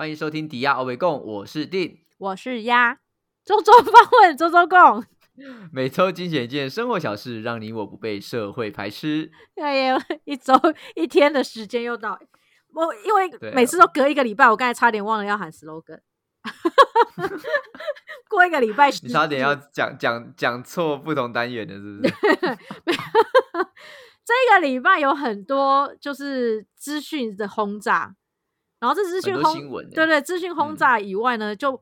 欢迎收听迪亚欧维共，我是定，我是鸭，周周访问，周周共，每周精选一件生活小事，让你我不被社会排斥。哎呀，一周 一天的时间又到，我因为每次都隔一个礼拜，我刚才差点忘了要喊 slogan，过一个礼拜，你差点要讲讲讲错不同单元的，是不是？这个礼拜有很多就是资讯的轰炸，然后这资讯轰对对资讯轰炸以外呢就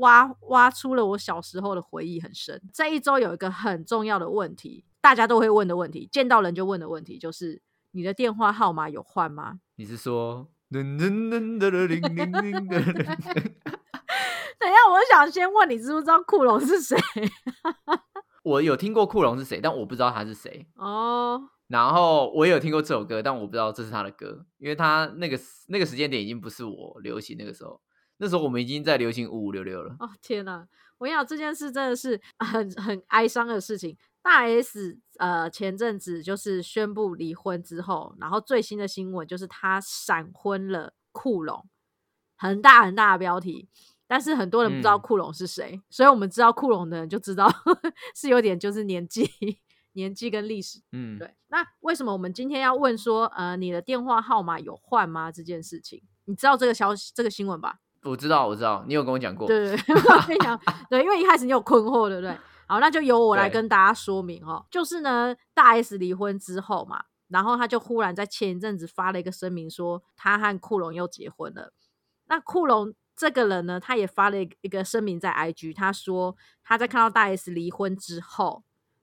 挖挖出了我小时候的回忆很深。这一周有一个很重要的问题大家都会问的问题见到人就问的问题就是你的电话号码有换吗？你是说等下我想先问你知不知道骷髅是谁？我有听过库龙是谁，但我不知道他是谁。哦，然后我也有听过这首歌，但我不知道这是他的歌，因为他那个那个时间点已经不是我流行那个时候，那时候我们已经在流行五五六六了。哦天哪！我跟你讲这件事真的是 很很哀伤的事情。大 S 呃前阵子就是宣布离婚之后，然后最新的新闻就是他闪婚了库龙，很大很大的标题。但是很多人不知道嗯库龙是谁，所以我们知道库龙的人就知道 是有点就是年纪、年纪跟历史。嗯，对，那为什么我们今天要问说呃你的电话号码有换吗这件事情？你知道这个消息这个新闻吧？我知道，我知道，你有跟我讲过。对对对，我跟你讲，对，因为一开始你有困惑，对不对？好，那就由我来跟大家说明哦。就是呢，大 S 离婚之后嘛，然后他就忽然在前一阵子发了一个声明，说他和库龙又结婚了。那库龙这个人呢，他也发了一个声明在 IG，他说他在看到大 S 离婚之后，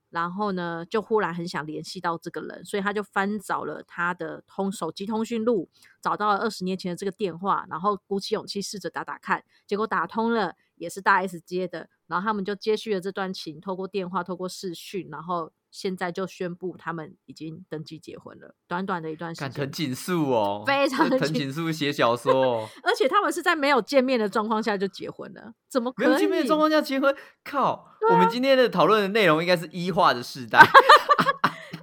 然后呢，就忽然很想联系到这个人，所以他就翻找了他的通手机通讯录，找到了二十年前的这个电话，然后鼓起勇气试着打打看，结果打通了，也是大 S 接的，然后他们就接续了这段情，透过电话，透过视讯，然后现在就宣布他们已经登记结婚了，短短的一段时间看藤。井树哦，非常这藤紧井树写小说哦，而且他们是在没有见面的状况下就结婚了，怎么可以？没有见面的状况下结婚，靠！啊我们今天的讨论的内容应该是一化的时代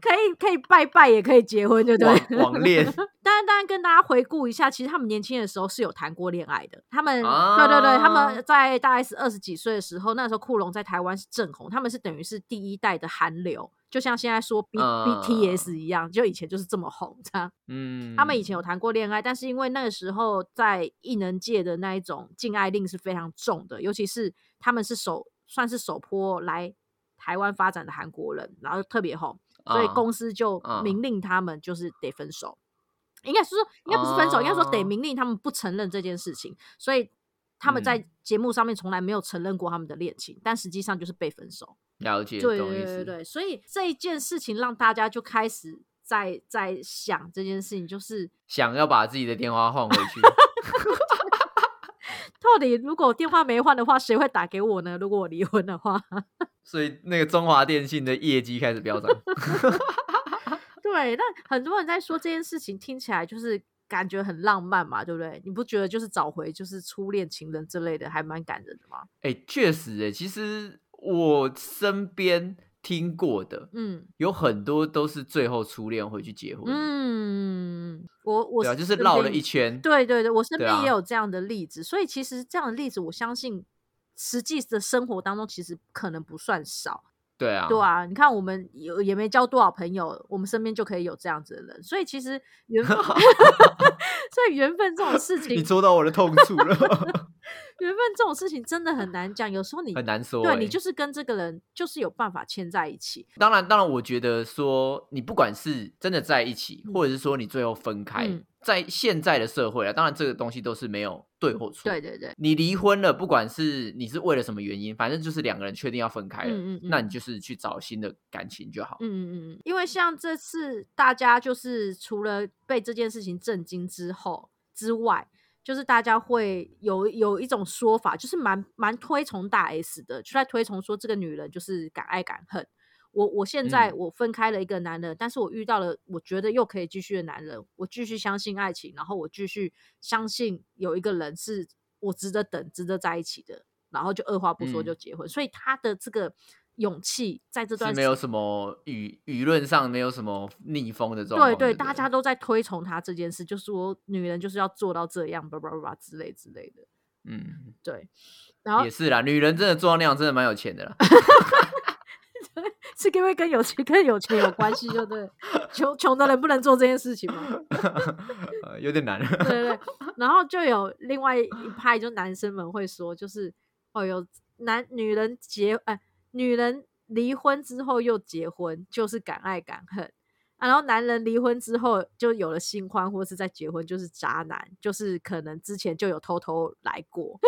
可以可以拜拜，也可以结婚，对不对？网网恋。当然，当然，跟大家回顾一下，其实他们年轻的时候是有谈过恋爱的。他们，啊对对对，他们在大 S 二十几岁的时候，那时候库龙在台湾是正红，他们是等于是第一代的韩流，就像现在说 B、嗯 BTS 一样，就以前就是这么红，这样。嗯，他们以前有谈过恋爱，但是因为那个时候在艺能界的那一种禁爱令是非常重的，尤其是他们是首算是首波来台湾发展的韩国人，然后特别红，所以啊公司就啊明令他们就是得分手。应该是说，应该不是分手，应该说得哦明令他们不承认这件事情，所以他们嗯在节目上面从来没有承认过他们的恋情，但实际上就是被分手。了解，对。对对对，所以这一件事情让大家就开始在在想这件事情，就是想要把自己的电话换回去，到底如果我电话没换的话，谁会打给我呢？如果我离婚的话，所以那个中华电信的业绩开始飙涨。对，那很多人在说这件事情，听起来就是感觉很浪漫嘛，对不对？你不觉得就是找回就是初恋情人之类的，还蛮感人的吗？哎、确实哎、其实我身边听过的嗯有很多都是最后初恋回去结婚，嗯，我我对啊，就是身绕了一圈，对对对，我身边也有这样的例子，所以其实这样的例子，我相信实际的生活当中其实可能不算少。对啊，对啊，你看我们有也没交多少朋友，我们身边就可以有这样子的人，所以其实缘分 所以缘分这种事情，你戳到我的痛处了，缘分这种事情真的很难讲，有时候你很难说、欸。对你就是跟这个人就是有办法牵在一起，当然，当然，我觉得说你不管是真的在一起，嗯或者是说你最后分开，嗯在现在的社会啊，当然这个东西都是没有对或错。对对对，你离婚了，不管是你是为了什么原因，反正就是两个人确定要分开了，嗯嗯嗯那你就是去找新的感情就好。嗯嗯嗯，因为像这次大家就是除了被这件事情震惊之后之外，就是大家会有有一种说法，就是蛮蛮推崇大 S 的，就在推崇说这个女人就是敢爱敢恨。我我现在嗯我分开了一个男人，但是我遇到了我觉得又可以继续的男人，我继续相信爱情，然后我继续相信有一个人是我值得等、值得在一起的，然后就二话不说嗯就结婚。所以他的这个勇气，在这段是没有什么舆舆论上没有什么逆风的状况。对对，大家都在推崇他这件事，就是说女人就是要做到这样，叭叭叭之类之类的。嗯，对，然后也是啦，女人真的做到那样，真的蛮有钱的啦。是因为跟有钱跟有钱有关系，就对，穷穷的人不能做这件事情吗？呃有点难。对对对，然后就有另外一派，就男生们会说，就是哦，有男女人结哎、女人离婚之后又结婚，就是敢爱敢恨。啊然后男人离婚之后就有了新欢，或是再结婚就是渣男，就是可能之前就有偷偷来过。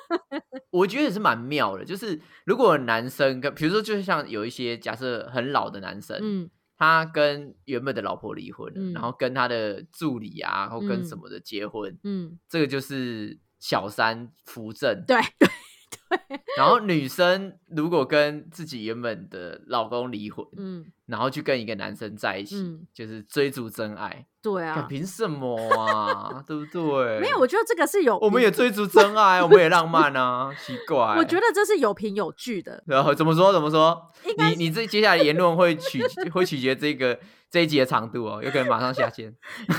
我觉得也是蛮妙的，就是如果男生跟，比如说，就是像有一些假设很老的男生，嗯他跟原本的老婆离婚了，嗯然后跟他的助理啊，或跟嗯什么的结婚，嗯，这个就是小三扶正。对对 然后女生如果跟自己原本的老公离婚，嗯然后去跟一个男生在一起，嗯就是追逐真爱，对啊，凭什么啊？对不对？没有，我觉得这个是有我们也追逐真爱，我们也浪漫啊，奇怪。我觉得这是有凭有据的。然后怎么说怎么说？你你这接下来言论会取会取决这个这一集的长度哦，有可能马上下线。不是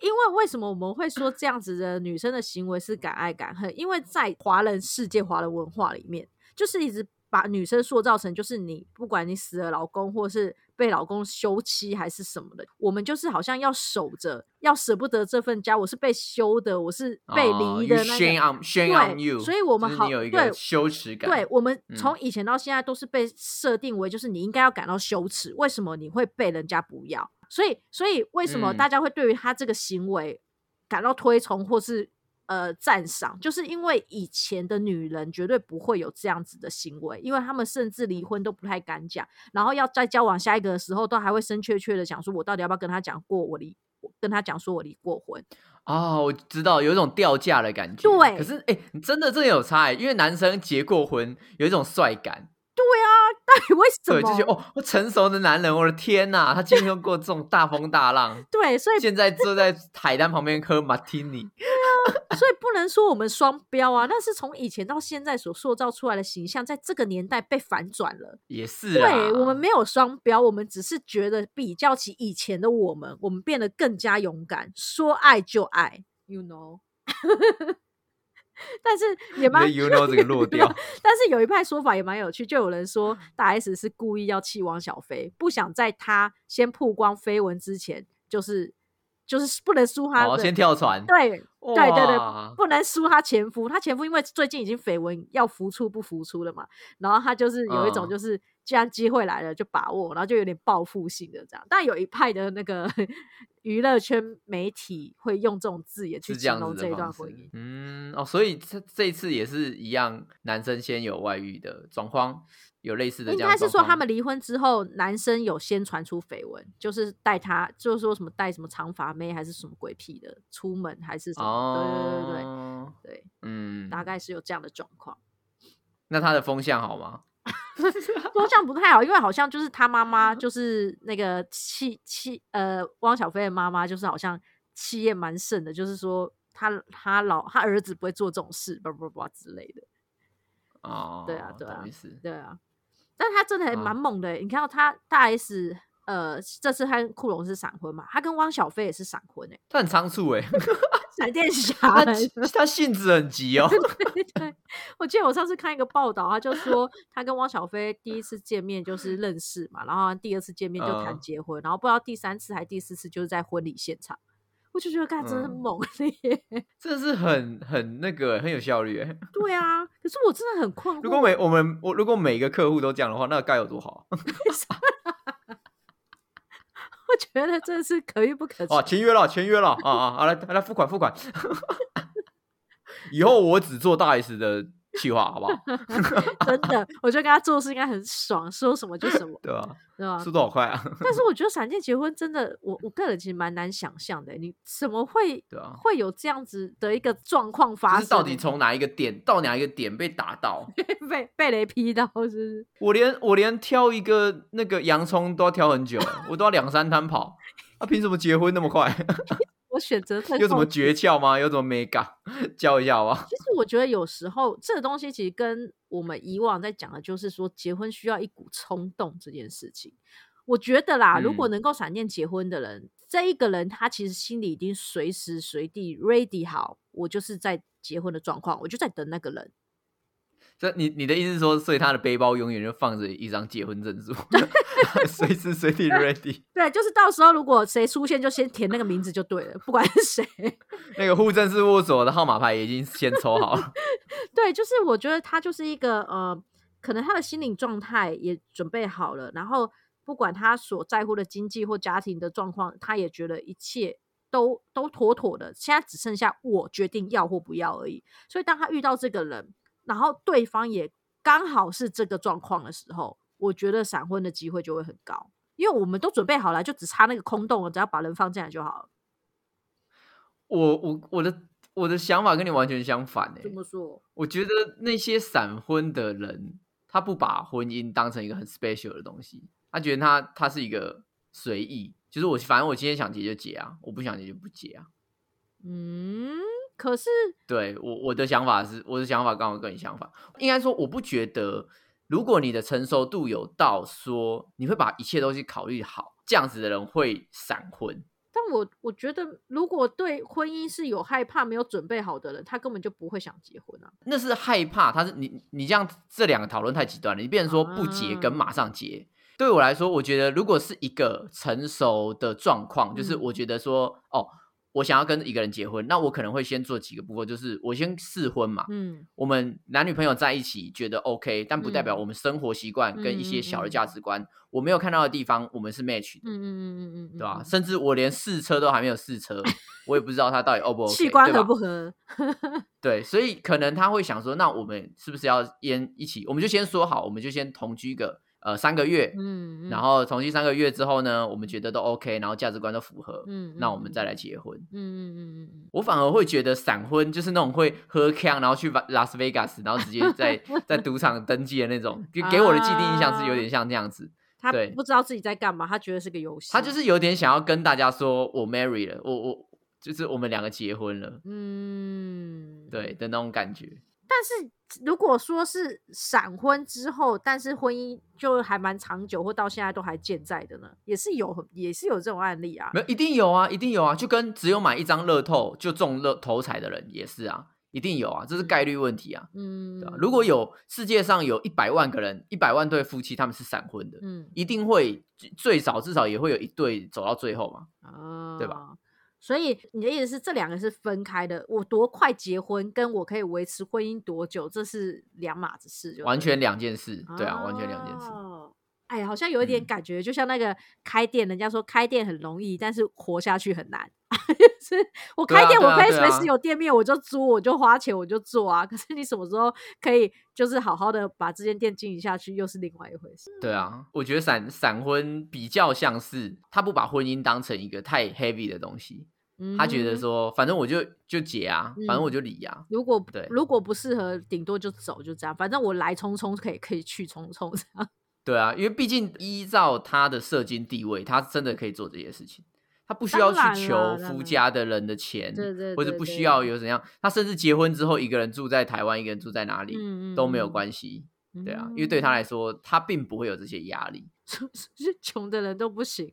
因为为什么我们会说这样子的女生的行为是敢爱敢恨？因为在华人世界、华人文化里面，就是一直把女生塑造成就是你不管你死了老公，或是被老公休妻还是什么的，我们就是好像要守着，要舍不得这份家。我是被休的，我是被哦离的那 shame 个。on shame 对 on you，所以我们好有一对个羞耻感。对我们嗯从以前到现在都是被设定为，就是你应该要感到羞耻，为什么你会被人家不要？所以，所以为什么嗯大家会对于他这个行为感到推崇或是呃赞赏？就是因为以前的女人绝对不会有这样子的行为，因为他们甚至离婚都不太敢讲，然后要在交往下一个的时候，都还会生怯怯的讲说，我到底要不要跟他讲过我离，跟他讲说我离过婚？哦，我知道有一种掉价的感觉。对可是哎、你真的真的有差哎，因为男生结过婚有一种帅感，到底为什对，么？就觉得哦，我成熟的男人，我的天呐，他经历过这种大风大浪，对，所以现在坐在海滩旁边喝马提尼。所以不能说我们双标啊，那是从以前到现在所塑造出来的形象，在这个年代被反转了。也是啊，对我们没有双标，我们只是觉得比较起以前的我们，我们变得更加勇敢，说爱就爱，you know。但是也蛮 这个落掉，但是有一派说法也蛮有趣，就有人说大 S 是故意要气汪小菲，不想在他先曝光绯闻之前，就是就是不能输他的，哦，先跳船，对对对对，不能输他前夫。他前夫因为最近已经绯闻要浮出不浮出了嘛，然后他就是有一种嗯就是既然机会来了就把握，然后就有点报复性的这样。但有一派的那个 娱乐圈媒体会用这种字眼去形容这一段婚姻。嗯，哦，所以这这一次也是一样，男生先有外遇的状况，有类似的应。该是说他们离婚之后，男生有先传出绯闻，就是带他，就是说什么带什么长发妹还是什么鬼屁的出门，还是什么？哦，对对对对对，嗯，大概是有这样的状况。那他的风向好吗？风向不太好，因为好像就是他妈妈，就是那个气气呃汪小菲的妈妈，就是好像气焰蛮盛的，就是说他他老他儿子不会做这种事，叭叭叭之类的。哦，对啊对啊对啊，但他真的还啊蛮猛的欸、你看到他大 S，呃，这次他跟库龙是闪婚嘛，他跟汪小菲也是闪婚哎、他很仓促哎，闪电侠 他。他性子很急哦。对对，我记得我上次看一个报道，他就说他跟汪小菲第一次见面就是认识嘛，然后第二次见面就谈嗯结婚，然后不知道第三次还第四次就是在婚礼现场。我就觉得，干真的很嗯猛烈。真的是很很那个很有效率欸。对啊，可是我真的很困惑。如果每我们我如果每个客户都这样的话，那该有多好我觉得这是可遇不可求。啊！签约了，签约了啊啊！啊来来付款付款。以后我只做大 S 的企划，好不好？真的，我觉得跟他做事应该很爽，说什么就什么，对吧？对吧？速度好快啊！但是我觉得闪电结婚真的，我我个人其实蛮难想象的。你怎么会对啊，会有这样子的一个状况发生？就是到底从哪一个点到哪一个点被打到？被被雷劈到，是不是？我连我连挑一个那个洋葱都要挑很久，我都要两三摊跑。他、凭什么结婚那么快？我我选择特有什么控诀窍吗？有什么 mega 教一下好不好？其实我觉得有时候这个东西其实跟我们以往在讲的，就是说结婚需要一股冲动这件事情。我觉得啦，如果嗯能够闪电结婚的人，这一个人他其实心里已经随时随地 ready 好，我就是在结婚的状况，我就在等那个人。这你你的意思是说，所以他的背包永远就放着一张结婚证书，随时随地 ready。对，就是到时候如果谁出现，就先填那个名字就对了，不管是谁。那个户政事务所的号码牌已经先抽好了。对，就是我觉得他就是一个呃，可能他的心理状态也准备好了，然后不管他所在乎的经济或家庭的状况，他也觉得一切都都妥妥的，现在只剩下我决定要或不要而已。所以当他遇到这个人，然后对方也刚好是这个状况的时候，我觉得闪婚的机会就会很高，因为我们都准备好了，就只差那个空洞了，只要把人放进来就好了。我我我的我的想法跟你完全相反诶、这么说，我觉得那些闪婚的人，他不把婚姻当成一个很 special 的东西，他觉得他他是一个随意，就是我反正我今天想结就结啊，我不想结就不结啊。嗯，可是对我我的想法是，我的想法刚好跟你相反。应该说，我不觉得，如果你的成熟度有到说你会把一切东西考虑好，这样子的人会闪婚。但我我觉得，如果对婚姻是有害怕、没有准备好的人，他根本就不会想结婚啊。那是害怕，他是你你这样这两个讨论太极端了。你变成说不结跟马上结，对我来说，我觉得如果是一个成熟的状况，就是嗯我觉得说，哦，我想要跟一个人结婚，那我可能会先做几个步骤，就是我先试婚嘛，嗯我们男女朋友在一起觉得 OK，但不代表嗯我们生活习惯跟一些小的嗯嗯嗯价值观，我没有看到的地方，我们是 match 的，嗯嗯嗯嗯嗯，对吧、嗯？甚至我连试车都还没有试车，我也不知道他到底 O 不 OK，器官合不合？对，所以可能他会想说，那我们是不是要先一起？我们就先说好，我们就先同居个呃三个月，嗯，然后重新三个月之后呢，我们觉得都 OK，然后价值观都符合，嗯，那我们再来结婚。嗯嗯嗯嗯嗯我反而会觉得闪婚就是那种会喝呛，然后去拉斯维加斯，然后直接在 在赌场登记的那种，给给我的既定印象是有点像这样子。他不知道自己在干嘛，他觉得是个游戏。他就是有点想要跟大家说，我 marry 了，我我就是我们两个结婚了，嗯，。对的那种感觉。但是如果说是闪婚之后，但是婚姻就还蛮长久，或到现在都还健在的呢，也是有，也是有这种案例啊。没有，一定有啊，一定有啊，就跟只有买一张乐透就中乐头彩的人也是啊，一定有啊，这是概率问题啊。嗯对吧？如果有世界上有一百万个人，一百万对夫妻他们是闪婚的，嗯一定会最少至少也会有一对走到最后嘛。啊，对吧？所以你的意思是这两个是分开的，我多快结婚，跟我可以维持婚姻多久，这是两码子事就完全两件事，对啊，完全两件事。哦哎，好像有一点嗯感觉，就像那个开店，人家说开店很容易，但是活下去很难。就 是我开店，我可以随时有店面，我就租，我就花钱，我就做啊。可是你什么时候可以就是好好的把这间店经营下去，又是另外一回事。对啊，我觉得闪闪婚比较像是他不把婚姻当成一个太 heavy 的东西，他觉得嗯说反正我就就结啊，反正我嗯就离啊。如果对如果不适合，顶多就走，就这样。反正我来匆匆，可以可以去匆匆这样。对啊，因为毕竟依照他的社经地位，他真的可以做这些事情，他不需要去求夫家的人的钱，对对或者不需要有怎样，他甚至结婚之后一个人住在台湾，一个人住在哪里、嗯都没有嗯关系，对啊，嗯因为对他来说，他并不会有这些压力。是 穷的人都不行，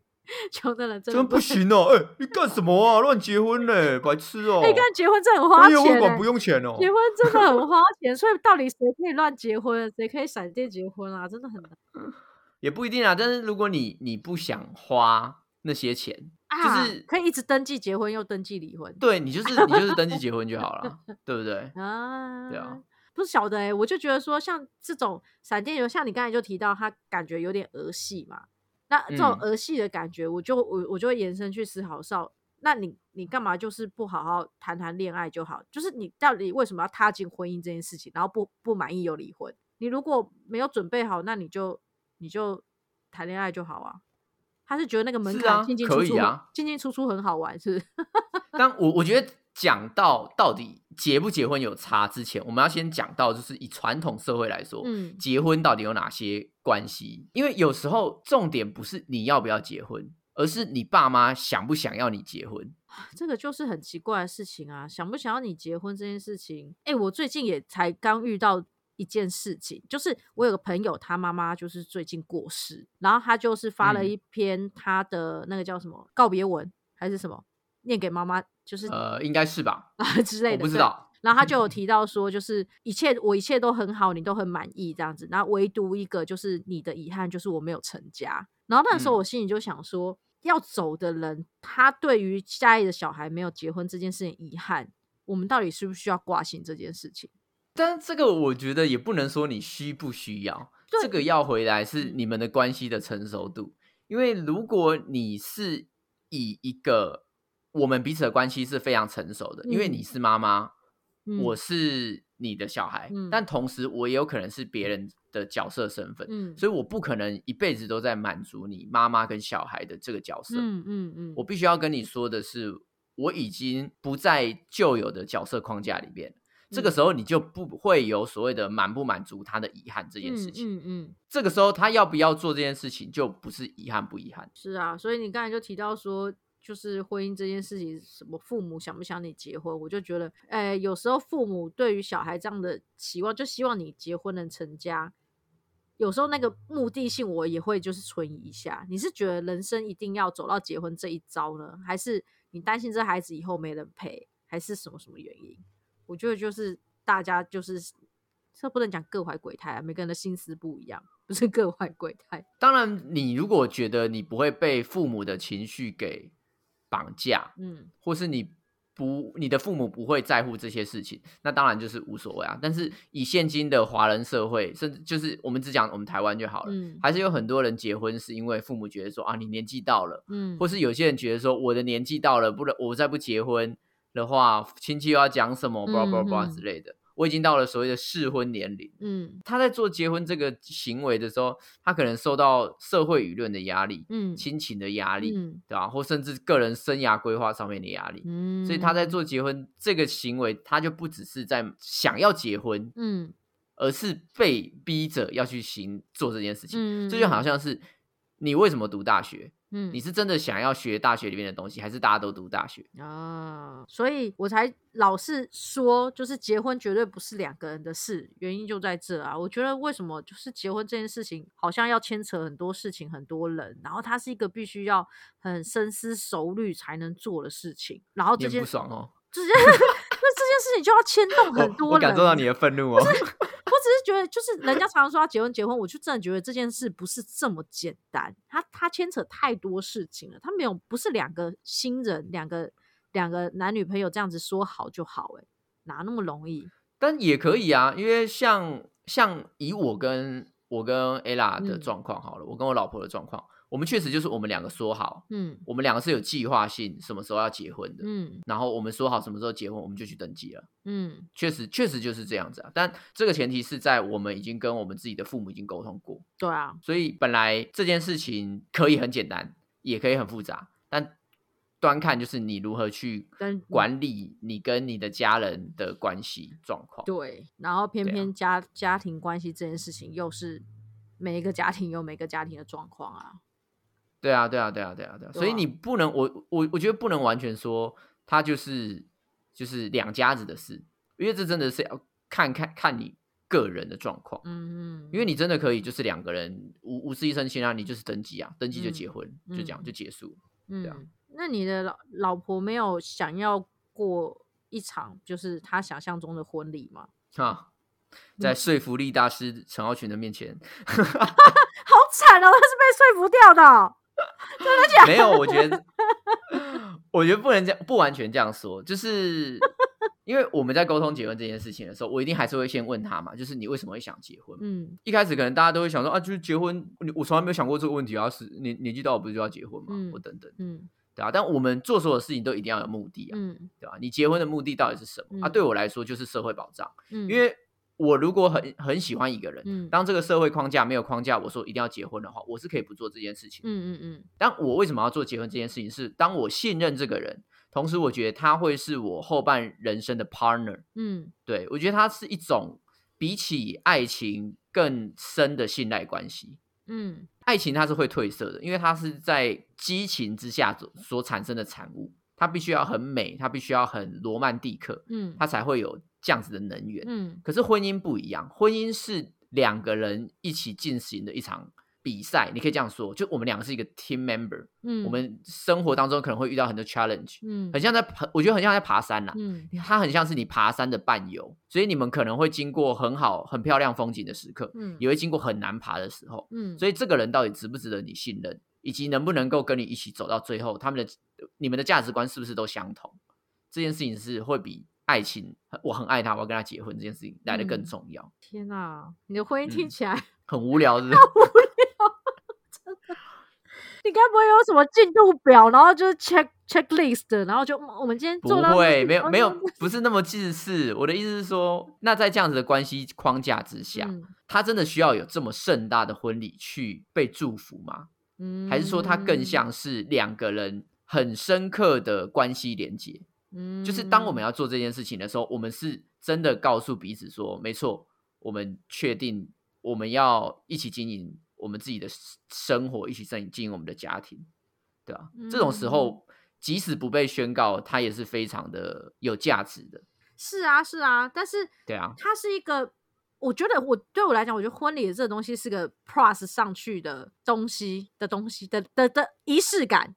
穷的人真不行哦！哎、你干什么啊？乱结婚呢、白痴哦！哎、干结婚真的很花钱、不，用钱哦结婚真的很花钱，所以到底谁可以乱结婚，谁可以闪电结婚啊？真的很难 也不一定啊。但是如果你你不想花那些钱，啊！就是可以一直登记结婚又登记离婚对你就是你就是登记结婚就好了，对不对？啊？对啊，不是晓得哎、我就觉得说像这种闪电游，像你刚才就提到，他感觉有点儿戏嘛。那这种嗯儿戏的感觉，我就我我就会延伸去思考少，那你你干嘛就是不好好谈谈恋爱就好？就是你到底为什么要踏进婚姻这件事情，然后不不满意又离婚？你如果没有准备好，那你就你就谈恋爱就好啊。他是觉得那个门槛进进出出啊进进出出很好玩，是不是？但我我觉得讲到到底结不结婚有差之前，我们要先讲到就是以传统社会来说，嗯结婚到底有哪些关系？因为有时候重点不是你要不要结婚，而是你爸妈想不想要你结婚。这个就是很奇怪的事情啊！想不想要你结婚这件事情，哎，我最近也才刚遇到一件事情，就是我有个朋友，他妈妈就是最近过世，然后他就是发了嗯一篇他的那个叫什么告别文还是什么，念给妈妈，就是呃，应该是吧？啊之类的，我不知道。然后他就有提到说，就是一切我一切都很好，你都很满意这样子，然后唯独一个就是你的遗憾，就是我没有成家。然后那时候嗯我心里就想说，要走的人，他对于家里的小孩没有结婚这件事情遗憾，我们到底需不需要挂心这件事情？但这个我觉得也不能说你需不需要，这个要回来是嗯你们的关系的成熟度。因为如果你是以一个我们彼此的关系是非常成熟的，因为嗯你是妈妈，嗯我是你的小孩，嗯但同时我也有可能是别人的角色身份，嗯所以我不可能一辈子都在满足你妈妈跟小孩的这个角色。嗯嗯嗯，我必须要跟你说的是，我已经不在旧有的角色框架里边。这个嗯时候你就不会有所谓的满不满足他的遗憾这这件事情。嗯嗯，这个时候他要不要做这件事情，就不是遗憾不遗憾。是啊，所以你刚才就提到说。就是婚姻这件事情，什么父母想不想你结婚，我就觉得，哎、有时候父母对于小孩这样的期望，就希望你结婚能成家。有时候那个目的性，我也会就是存疑一下。你是觉得人生一定要走到结婚这一招呢，还是你担心这孩子以后没人陪，还是什么什么原因？我觉得就是大家就是这不能讲各怀鬼胎啊，每个人的心思不一样，不是各怀鬼胎。当然，你如果觉得你不会被父母的情绪给绑架，嗯或是你不你的父母不会在乎这些事情，那当然就是无所谓啊。但是以现今的华人社会，甚至就是我们只讲我们台湾就好了，嗯还是有很多人结婚是因为父母觉得说啊，你年纪到了，嗯或是有些人觉得说我的年纪到了，不能我再不结婚的话，亲戚又要讲什么，叭叭叭嗯之类的。我已经到了所谓的适婚年龄，嗯他在做结婚这个行为的时候，他可能受到社会舆论的压力、嗯亲情的压力，嗯对吧？或甚至个人生涯规划上面的压力。嗯，所以他在做结婚这个行为，他就不只是在想要结婚，嗯而是被逼着要去行做这件事情。嗯，这就好像是你为什么读大学？嗯你是真的想要学大学里面的东西，还是大家都读大学？啊，所以我才老是说，就是结婚绝对不是两个人的事，原因就在这啊。我觉得为什么就是结婚这件事情，好像要牵扯很多事情、很多人，然后它是一个必须要很深思熟虑才能做的事情，然后这件不爽哦，这件那 这件事情就要牵动很多人，感受到你的愤怒哦。我只是觉得，就是人家常常说要结婚结婚，我就真的觉得这件事不是这么简单，他他牵扯太多事情了，他没有不是两个新人，两个两个男女朋友这样子说好就好、欸，哪那么容易？但也可以啊，因为像像以我跟我跟 ella 的嗯状况好了，我跟我老婆的状况，我们确实就是我们两个说好，嗯我们两个是有计划性，什么时候要结婚的，嗯然后我们说好什么时候结婚，我们就去登记了。嗯确实，确实就是这样子啊。但这个前提是在我们已经跟我们自己的父母已经沟通过，对啊，所以本来这件事情可以很简单，也可以很复杂，但端看就是你如何去跟管理你跟你的家人的关系状况。对，然后偏偏家、家庭关系这件事情，又是每一个家庭有每个家庭的状况啊。对啊，对啊，对啊，对啊，对啊。所以你不能，我我我觉得不能完全说他就是就是两家子的事，因为这真的是要看看看你个人的状况。嗯嗯，因为你真的可以就是两个人无无事一身轻啊，你就是登记啊，登记就结嗯婚，就这样嗯就结束。嗯，对啊那你的老老婆没有想要过一场就是她想象中的婚礼吗？啊，在说服力大师陈浩群的面前，好惨哦，他是被说服掉的哦、没有，我觉得，我觉得不能这样，不完全这样说，就是因为我们在沟通结婚这件事情的时候，我一定还是会先问他嘛，就是你为什么会想结婚？嗯一开始可能大家都会想说啊，就是结婚，你我从来没有想过这个问题啊，是年年纪到我不是就要结婚吗？嗯或等等，嗯对啊，但我们做所有事情都一定要有目的啊，嗯对吧？你结婚的目的到底是什么？啊，嗯对我来说就是社会保障，嗯，因为我如果很很喜欢一个人，嗯当这个社会框架没有框架，我说一定要结婚的话，我是可以不做这件事情。嗯嗯嗯但我为什么要做结婚这件事情？是当我信任这个人，同时我觉得他会是我后半人生的 partner。嗯对我觉得他是一种比起爱情更深的信赖关系。嗯爱情它是会褪色的，因为它是在激情之下所所产生的产物，它必须要很美，它必须要很罗曼蒂克，嗯它才会有这样子的能源。嗯可是婚姻不一样，婚姻是两个人一起进行的一场比赛，你可以这样说，就我们两个是一个 team member，、嗯，我们生活当中可能会遇到很多 challenge，嗯很像在爬，我觉得很像在爬山呐、嗯它很像是你爬山的伴游，所以你们可能会经过很好、很漂亮风景的时刻，嗯也会经过很难爬的时候。嗯，所以这个人到底值不值得你信任，以及能不能够跟你一起走到最后，他们的你们的价值观是不是都相同？这件事情是会比爱情，我很爱他，我要跟他结婚这件事情来的更嗯重要。天哪，你的婚姻听嗯起来，很无聊，是不是？你该不会有什么进度表，然后就是 check checklist，然后就嗯我们今天不做到会，没有没有哦，不是那么自私。我的意思是说，那在这样子的关系框架之下，嗯他真的需要有这么盛大的婚礼去被祝福吗？嗯，还是说他更像是两个人很深刻的关系连接？嗯，就是当我们要做这件事情的时候，我们是真的告诉彼此说，没错，我们确定我们要一起经营我们自己的生活，一起经营经营我们的家庭，对吧、这种时嗯。候，即使不被宣告，它也是非常的有价值的，是啊是啊，但是对啊，它是一个，我觉得我对我来讲，我觉得婚礼这个东西是个 plus 上去的东西的东西的的的仪式感，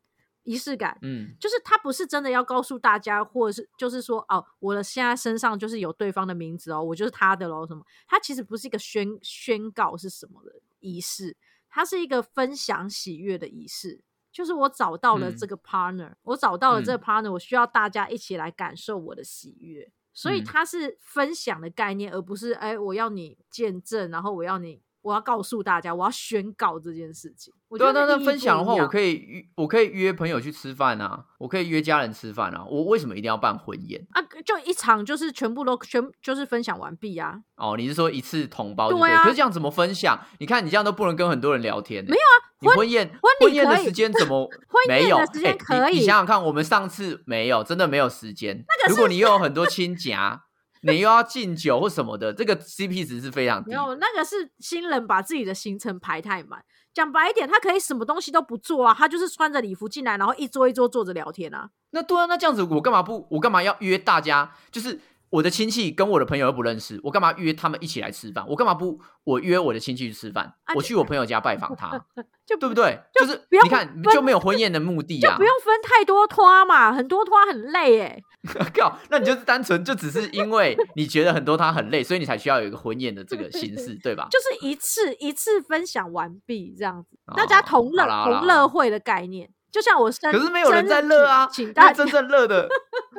仪式感。嗯，就是他不是真的要告诉大家，或者是就是说哦，我的现在身上就是有对方的名字哦，我就是他的喽什么？他其实不是一个宣宣告是什么的仪式，它是一个分享喜悦的仪式。就是我找到了这嗯个 partner，、我找到了这个嗯 partner，我需要大家一起来感受我的喜悦。所以嗯它是分享的概念，而不是哎，我要你见证，然后我要你，我要告诉大家，我要宣告这件事情。我对啊，那那分享的话，我可以约，我可以约朋友去吃饭啊，我可以约家人吃饭啊，我为什么一定要办婚宴？啊，就一场就是全部都全就是分享完毕啊。哦，你是说一次同胞对对？对啊可是这样怎么分享？你看你这样都不能跟很多人聊天、没有啊，你婚宴婚婚宴的时间怎么婚没有？宴的时间哎可以你，你想想看，我们上次没有，真的没有时间。那个如果你又有很多亲夹，你又要敬酒或什么的，这个 CP 值是非常低没。有那个是新人把自己的行程排太满。讲白一点，他可以什么东西都不做啊，他就是穿着礼服进来，然后一桌一桌坐着聊天啊。那对啊，那这样子我干嘛不？我干嘛要约大家？就是我的亲戚跟我的朋友又不认识，我干嘛约他们一起来吃饭？我干嘛不？我约我的亲戚去吃饭，啊我去我朋友家拜访他，就对不对？就是不用你看就没有婚宴的目的啊就不。用分太多拖嘛，很多拖很累哎。靠，那你就是单纯就只是因为你觉得很多他很累，所以你才需要有一个婚宴的这个形式，对吧？就是一次一次分享完毕这样子，哦大家同乐同乐会的概念，就像我生，可是没有人在乐啊，请请大家真正乐的，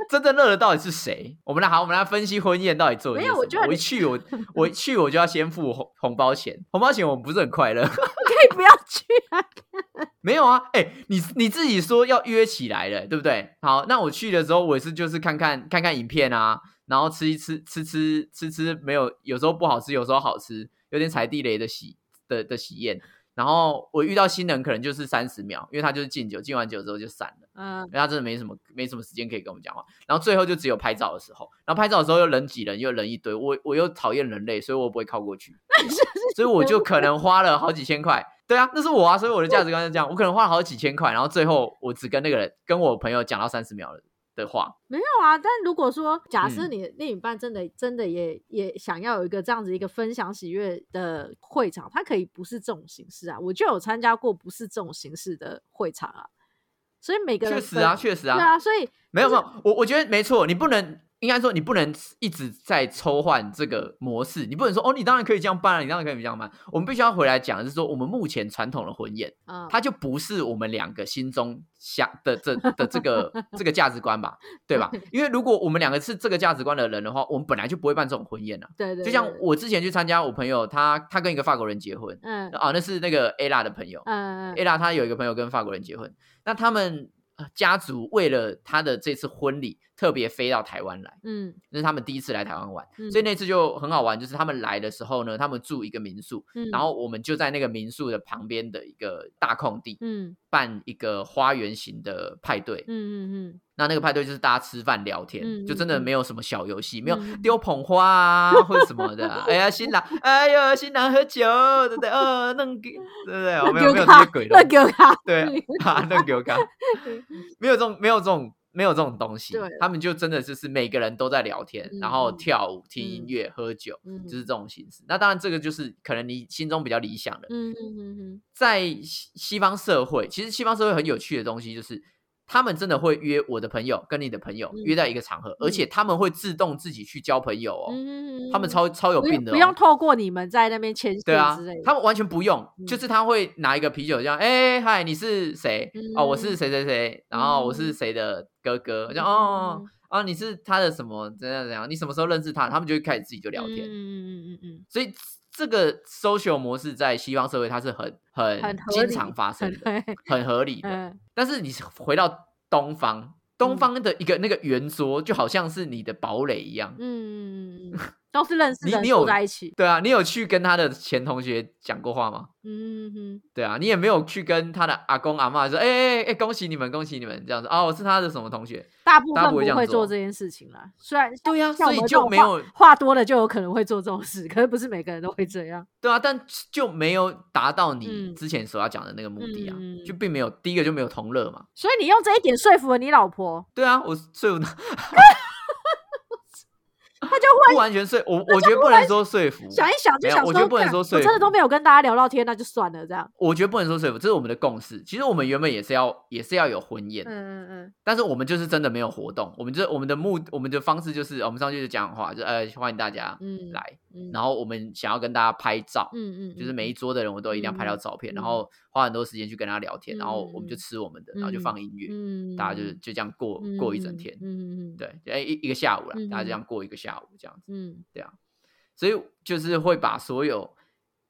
真正乐的到底是谁？我们来好，我们来分析婚宴到底做了什么。有我觉得我一去，我我一去我就要先付红红包钱，红包钱我们不是很快乐。可以不要去啊。没有啊，哎、你你自己说要约起来了，对不对？好，那我去的时候，我也是就是看看看看影片啊，然后吃一吃吃吃吃吃，没有有时候不好吃，有时候好吃，有点踩地雷的喜的的喜宴。然后我遇到新人可能就是三十秒，因为他就是敬酒，敬完酒之后就散了，嗯因为他真的没什么没什么时间可以跟我们讲话。然后最后就只有拍照的时候，然后拍照的时候又人挤人，又人一堆，我我又讨厌人类，所以我不会靠过去。所以我就可能花了好几千块。对啊，那是我啊，所以我的价值观是这样，我可能花了好几千块，然后最后我只跟那个人跟我朋友讲到三十秒的的话，没有啊，但如果说假设嗯你的另一半真的真的也也想要有一个这样子一个分享喜悦的会场，他可以不是这种形式啊。我就有参加过不是这种形式的会场啊，所以每个人确实啊，确实啊，对啊，所以没有没有，我我觉得没错，你不能。应该说，你不能一直在抽换这个模式，你不能说哦，你当然可以这样办啊，你当然可以这样办。我们必须要回来讲的是说，我们目前传统的婚宴，嗯，它就不是我们两个心中想的这的这个 这个价值观吧，对吧？因为如果我们两个是这个价值观的人的话，我们本来就不会办这种婚宴啊。对对，就像我之前去参加我朋友，他他跟一个法国人结婚，嗯啊，那是那个 ella 的朋友嗯嗯，ella 她有一个朋友跟法国人结婚，那他们呃家族为了他的这次婚礼，特别飞到台湾来，嗯。那是他们第一次来台湾玩，嗯，所以那次就很好玩，就是他们来的时候呢，他们住一个民宿，嗯然后我们就在那个民宿的旁边的一个大空地，嗯。办一个花园型的派对，嗯嗯那那个派对就是大家吃饭聊天，嗯就真的没有什么小游戏，没有嗯丢捧花啊或者什么的啊。哎呀，新郎，哎呦，新郎喝酒，对不对？呃，弄给，对不对？哦没有没有这些鬼东那西，给我看，对啊，那给我看，没有这种没有这种没有这种东西，他们就真的就是每个人都在聊天，然后跳舞、听音嗯乐、喝酒，嗯就是这种形式。那当然，这个就是可能你心中比较理想的。嗯嗯嗯嗯，在西西方社会，其实西方社会很有趣的东西就是。他们真的会约我的朋友跟你的朋友嗯约在一个场合，而且他们会自动自己去交朋友哦。嗯他们超超有病的、哦，不用透过你们在那边牵对啊线之类的，，他们完全不用，嗯就是他会拿一个啤酒这样，哎、嗨，你是谁？哦，我是嗯谁谁谁，然后我是嗯谁的哥哥，这样哦嗯啊，你是他的什么怎样怎样？你什么时候认识他？他们就会开始自己就聊天，嗯嗯嗯嗯嗯所以这个 social 模式在西方社会它是很很经常发生的，很合理的。嗯但是你回到东方，东嗯方的一个那个圆桌就好像是你的堡垒一样。嗯，都是认识的人你你有住在一起，对啊，你有去跟他的前同学讲过话吗？嗯嗯嗯对啊，你也没有去跟他的阿公阿妈说，哎哎哎，恭喜你们，恭喜你们这样子啊，我是他的什么同学？大部分不会做做这件事情啦。虽然对呀、像所以就没有话多了就有可能会做这种事，可是不是每个人都会这样。对啊，但就没有达到你嗯之前所要讲的那个目的啊，就并没有第一个就没有同乐嘛。所以你用这一点说服了你老婆，对啊，我说服 他，就会不完全说，我我觉得不能说说服，想一想就想没有我觉得不能说说服真的都没有跟大家聊到天，那就算了这样。我觉得不能说说服，这是我们的共识。其实我们原本也是要也是要有婚宴，嗯嗯嗯但是我们就是真的没有活动，我们就我们的目我们的方式就是我们上去就讲话，就呃欢迎大家嗯，来，嗯，然后我们想要跟大家拍照，嗯嗯，就是每一桌的人我都一定要拍到照片，嗯然后花很多时间去跟他聊天，然后我们就嗯吃我们的，然后就放音乐，嗯，大家就就这样过过一整天，嗯嗯嗯，对，就哎一一个下午了，嗯大家这样过一个下午这样子，嗯。所以就是会把所有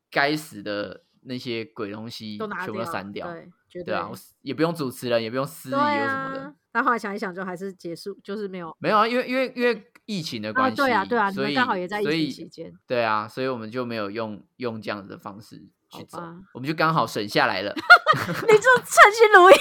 该死的那些鬼东西都全部都删掉，对，啊，我也不用主持人，也不用司仪什么的啊。。但后来想一想，就还是结束，就是没有没有啊，因为因为因为疫情的啊，关系，对啊对啊，你所以们刚好也在疫情期间，对啊，所以我们就没有用用这样子的方式去走，我们就刚好省下来了。你就称心如意，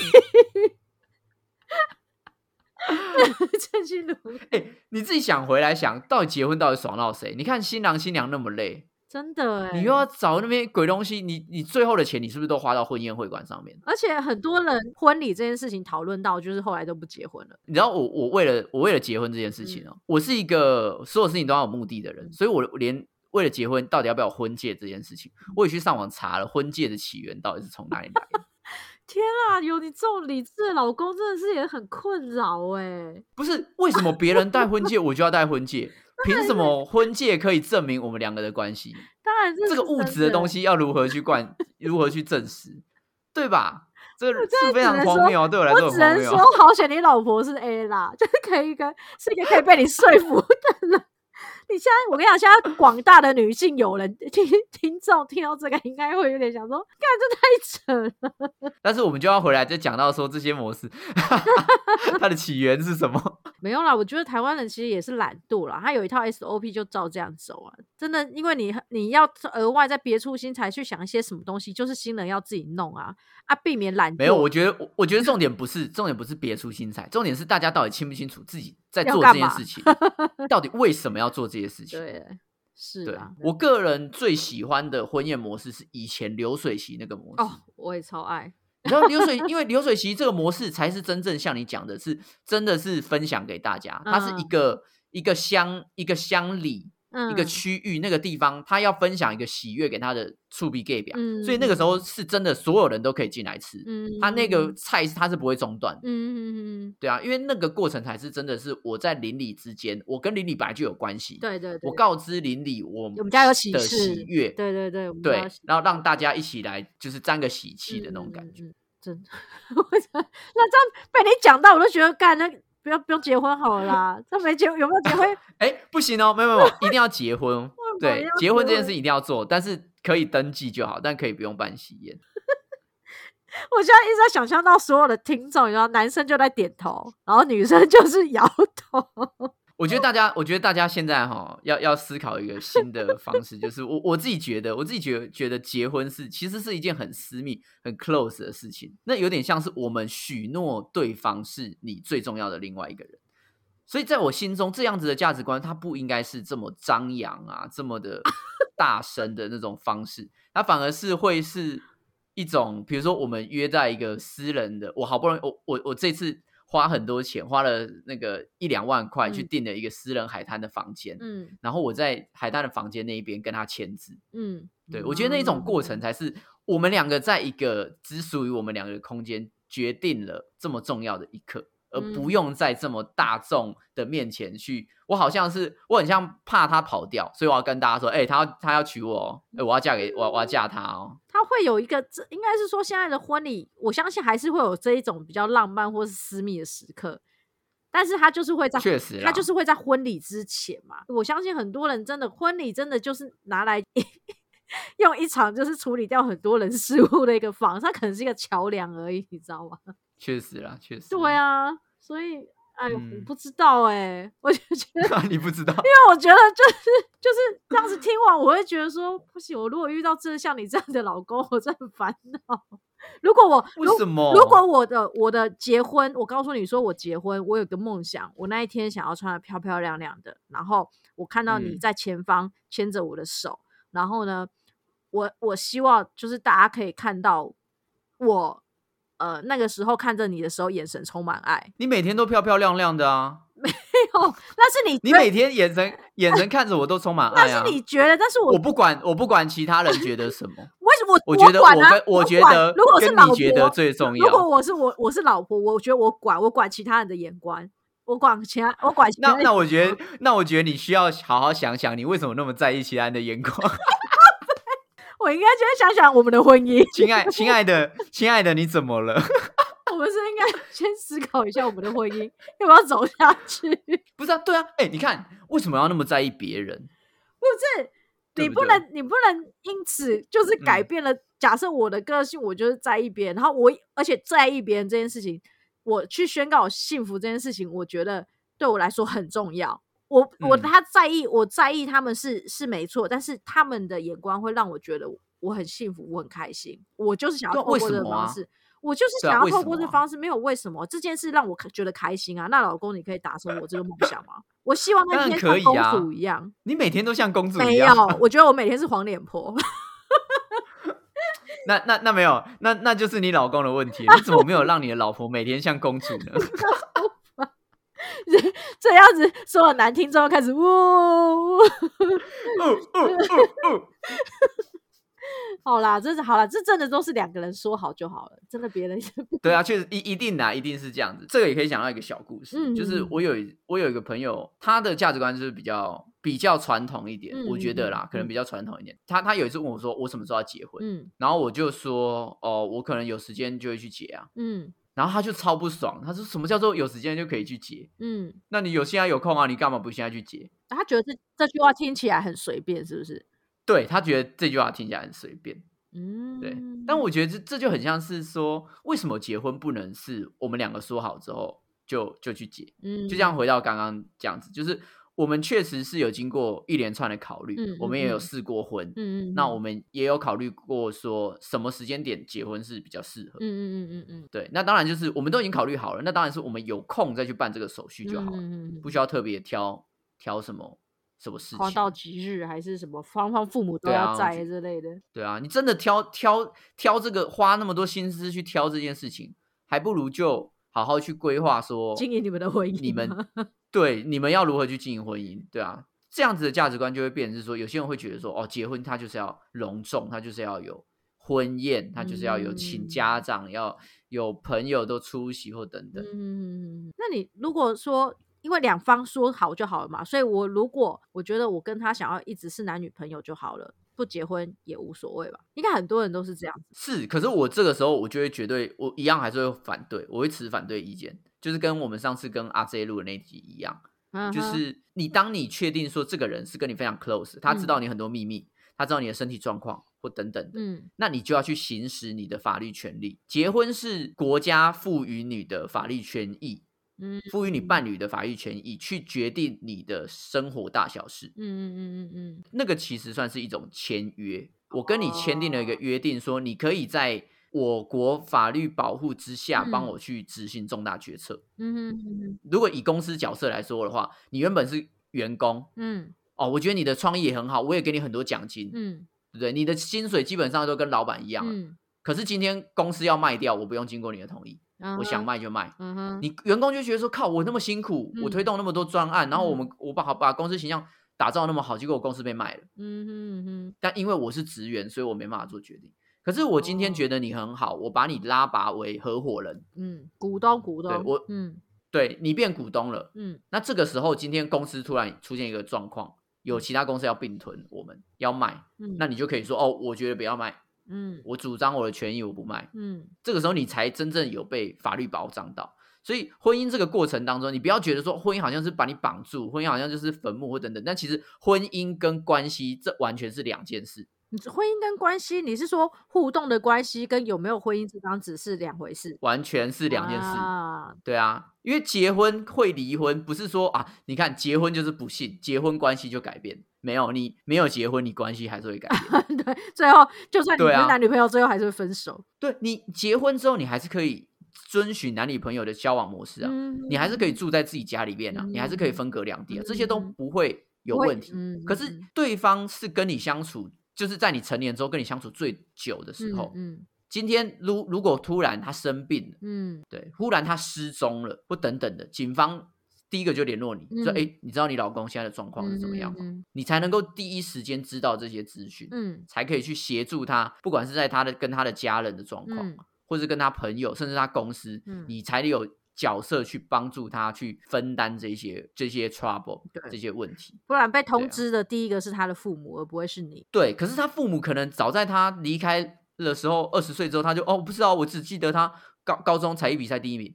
称心如意，哎、你自己想回来想，到底结婚到底爽到谁？你看新郎新娘那么累，真的哎，你又要找那边鬼东西，你你最后的钱你是不是都花到婚宴会馆上面？而且很多人婚礼这件事情讨论到，就是后来都不结婚了。你知道我我为了我为了结婚这件事情嗯哦、我是一个所有事情都要有目的的人，所以我连为了结婚到底要不要婚戒这件事情，我也去上网查了婚戒的起源到底是从哪里来的。天啊，有你这种理智的老公，真的是也很困扰哎。不是为什么别人戴婚戒我就要戴婚戒？凭什么婚戒可以证明我们两个的关系？当然这这个物质的东西要如何去灌，如何去证实，对吧？这个是非常荒谬啊，对我来说我只能说好险你老婆是 A 啦，就是可以跟是一个可以被你说服的人。你现在，我跟你讲，现在广大的女性友人听听众听到这个，应该会有点想说，干这太扯了。但是我们就要回来再讲到说这些模式，它的起源是什么？没有啦，我觉得台湾人其实也是懒惰啦，他有一套 SOP 就照这样走啊。真的，因为你你要额外再别出心裁去想一些什么东西，就是新人要自己弄啊啊，避免懒惰。没有，我觉得我我觉得重点不是重点不是别出心裁，重点是大家到底清不清楚自己在做这件事情，到底为什么要做这些事情？对，是对啊，我个人最喜欢的婚宴模式是以前流水席那个模式。哦，我也超爱。你知道流水，因为流水席这个模式才是真正像你讲的是，真的是分享给大家，它是一嗯个一个乡一个乡里嗯，一个区域那个地方，他要分享一个喜悦给他的触笔 gay 表，嗯，所以那个时候是真的所有人都可以进来吃，嗯，他那个嗯菜是他是不会中断的。嗯嗯嗯嗯，对啊，因为那个过程才是真的是我在邻里之间，我跟邻里本来就有关系，对对对，我告知邻里我我们家有喜的喜悦，对对对，对，然后让大家一起来就是沾个喜气的那种感觉。嗯嗯嗯真的，我真的那这样被你讲到，我都觉得干那不要不用结婚好了啦，这没结有没有结婚？哎，不行哦，没有没有，一定要结婚。对，结婚这件事一定要做，但是可以登记就好，但可以不用办喜宴。我现在一直在想象到所有的听众，然后男生就在点头，然后女生就是摇头。我觉得大家，我觉得大家现在哈要要思考一个新的方式，就是我我自己觉得，我自己觉得觉得结婚是其实是一件很私密、很 close 的事情。那有点像是我们许诺对方是你最重要的另外一个人，所以在我心中，这样子的价值观，它不应该是这么张扬啊，这么的 大声的那种方式，它反而是会是一种，比如说我们约在一个私人的，我好不容易，我我我这次。花很多钱，花了那个一两万块去订了一个私人海滩的房间，嗯，然后我在海滩的房间那一边跟他签字，嗯，对我觉得那种过程才是我们两个在一个只属于我们两个的空间决定了这么重要的一刻。而不用在这么大众的面前去，我好像是我很像怕他跑掉，所以我要跟大家说，哎，他要他要娶我，哎，我要嫁给我，我要嫁他哦。他会有一个，这应该是说现在的婚礼，我相信还是会有这一种比较浪漫或是私密的时刻，但是他就是会在，确实，他就是会在婚礼之前嘛。我相信很多人真的婚礼真的就是拿来 用一场就是处理掉很多人事物的一个房，它可能是一个桥梁而已，你知道吗？确实啦，确实。对啊，所以，哎，我不知道哎，我就觉得 你不知道，因为我觉得就是就是这样子听完，我会觉得说不行，我如果遇到真的像你这样的老公，我真的很烦恼。如果我为什么？如果我的我的结婚，我告诉你说我结婚，我有个梦想，我那一天想要穿的漂漂亮亮的，然后我看到你在前方牵着我的手，然后呢，我我希望就是大家可以看到我。呃，那个时候看着你的时候，眼神充满爱。你每天都漂漂亮亮的啊？没有，那是你。你每天眼神眼神看着我都充满爱啊。那是你觉得，但是我我不管，我不管其他人觉得什么。为什么？我觉得我跟我觉得，如果是老婆最重要。如果我是我，我是老婆，我觉得我管，我管其他人的眼光，我管其他，我管。那那我觉得，那我觉得你需要好好想想，你为什么那么在意其他人的眼光。我应该先想想我们的婚姻，亲爱 亲爱的亲爱的，你怎么了？我们是应该 先思考一下我们的婚姻要不要走下去？不是啊，对啊，哎，你看为什么要那么在意别人？不是你不能，你不能因此就是改变了。假设我的个性，我就是在意别人，然后我而且在意别人这件事情，我去宣告幸福这件事情，我觉得对我来说很重要。我我他在意，我在意他们是是没错，但是他们的眼光会让我觉得我很幸福，我很开心。我就是想要透过这个方式，我就是想要透过这方式，没有为什么这件事让我觉得开心啊？那老公，你可以达成我这个梦想吗？我希望那天像公主一样，你每天都像公 主一样。没有，我觉得我每天是黄脸婆。那那那没有，那那就是你老公的问题。你怎么没有让你的老婆每天像公主呢？这样子说的难听之后，开始呜呜呜呜 好啦，这是好了，这真的都是两个人说好就好了，真的别人对啊，确实一一定的，一定是这样子。这个也可以讲到一个小故事，就是我有我有一个朋友，他的价值观就是比较比较传统一点，我觉得啦，可能比较传统一点。他他有一次问我说，我什么时候要结婚？嗯，然后我就说，哦，我可能有时间就会去结啊。嗯。然后他就超不爽，他说：“什么叫做有时间就可以去结？嗯，那你有现在有空啊？你干嘛不现在去结？”他觉得这这句话听起来很随便，是不是？对他觉得这句话听起来很随便，嗯，对。但我觉得这这就很像是说，为什么结婚不能是我们两个说好之后就就去结？嗯，就这样回到刚刚这样子，就是。我们确实是有经过一连串的考虑，我们也有试过婚，嗯嗯，那我们也有考虑过说什么时间点结婚是比较适合，嗯嗯嗯嗯嗯，对，那当然就是我们都已经考虑好了，那当然是我们有空再去办这个手续就好了，不需要特别挑挑什么什么事情，到吉日还是什么双方父母都要在之类的，对啊，你真的挑挑挑这个花那么多心思去挑这件事情，还不如就好好去规划说经营你们的婚姻，你们。对，你们要如何去经营婚姻？对啊，这样子的价值观就会变成是说，有些人会觉得说，哦，结婚他就是要隆重，他就是要有婚宴，他就是要有请家长，要有朋友都出席或等等。嗯，那你如果说，因为两方说好就好了嘛，所以我如果我觉得我跟他想要一直是男女朋友就好了，不结婚也无所谓吧？应该很多人都是这样子。是，可是我这个时候我就会绝对，我一样还是会反对，我会持反对意见。就是跟我们上次跟阿 J 录的那集一样，就是你当你确定说这个人是跟你非常 close，他知道你很多秘密，他知道你的身体状况或等等的，嗯，那你就要去行使你的法律权利。结婚是国家赋予你的法律权益，嗯赋予你伴侣的法律权益，去决定你的生活大小事。嗯嗯嗯嗯嗯，那个其实算是一种签约，我跟你签订了一个约定，说你可以在我国法律保护之下，帮嗯我去执行重大决策。嗯哼嗯哼如果以公司角色来说的话，你原本是员工嗯哦，我觉得你的创意也很好，我也给你很多奖金，嗯对不对？你的薪水基本上都跟老板一样了。嗯可是今天公司要卖掉，我不用经过你的同意，嗯，我想卖就卖。嗯哼，你员工就觉得说，靠，我那么辛苦，我推嗯动那么多专案，然后我们我把好把公司形象打造那么好，结果我公司被卖了。嗯哼嗯哼但因为我是职员，所以我没办法做决定。可是我今天哦觉得你很好，我把你拉拔为合伙人，嗯，股东股东，对我嗯对你变股东了。嗯那这个时候，今天公司突然出现一个状况，有其他公司要并吞，我们要卖，嗯，那你就可以说，哦，我觉得不要卖，嗯我主张我的权益，我不卖。嗯这个时候你才真正有被法律保障到。所以婚姻这个过程当中，你不要觉得说婚姻好像是把你绑住，婚姻好像就是坟墓或等等，但其实婚姻跟关系这完全是两件事。你婚姻跟关系，你是说互动的关系跟有没有婚姻这张纸是两回事？完全是两件事。啊，对啊，因为结婚会离婚，不是说啊，你看结婚就是不幸，结婚关系就改变。没有，你没有结婚，你关系还是会改变。对，最后就算你对啊是男女朋友，最后还是会分手。对你结婚之后，你还是可以遵循男女朋友的交往模式啊，嗯你还是可以住在自己家里边啊，你还是可以分隔两地啊，这些都不会有问题。嗯可是对方是跟你相处，就是在你成年之后跟你相处最久的时候，嗯。今天如如果突然他生病了，嗯。对，忽然他失踪了，或等等的，警方第一个就联络你，说：“嗯。哎、你知道你老公现在的状况是怎么样吗？”嗯。你才能够第一时间知道这些资讯，嗯。才可以去协助他，不管是在他的跟他的家人的状况，嗯。或是跟他朋友，甚至他公司，嗯。你才有角色去帮助他去分担这些这些 trouble 对这些问题。不然被通知的第一个是他的父母，而不会是你。对，可是他父母可能早在他离开的时候，二十岁之后，他就哦，不知道，我只记得他高高中才艺比赛第一名，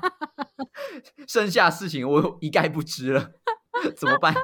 剩下事情我一概不知了，怎么办？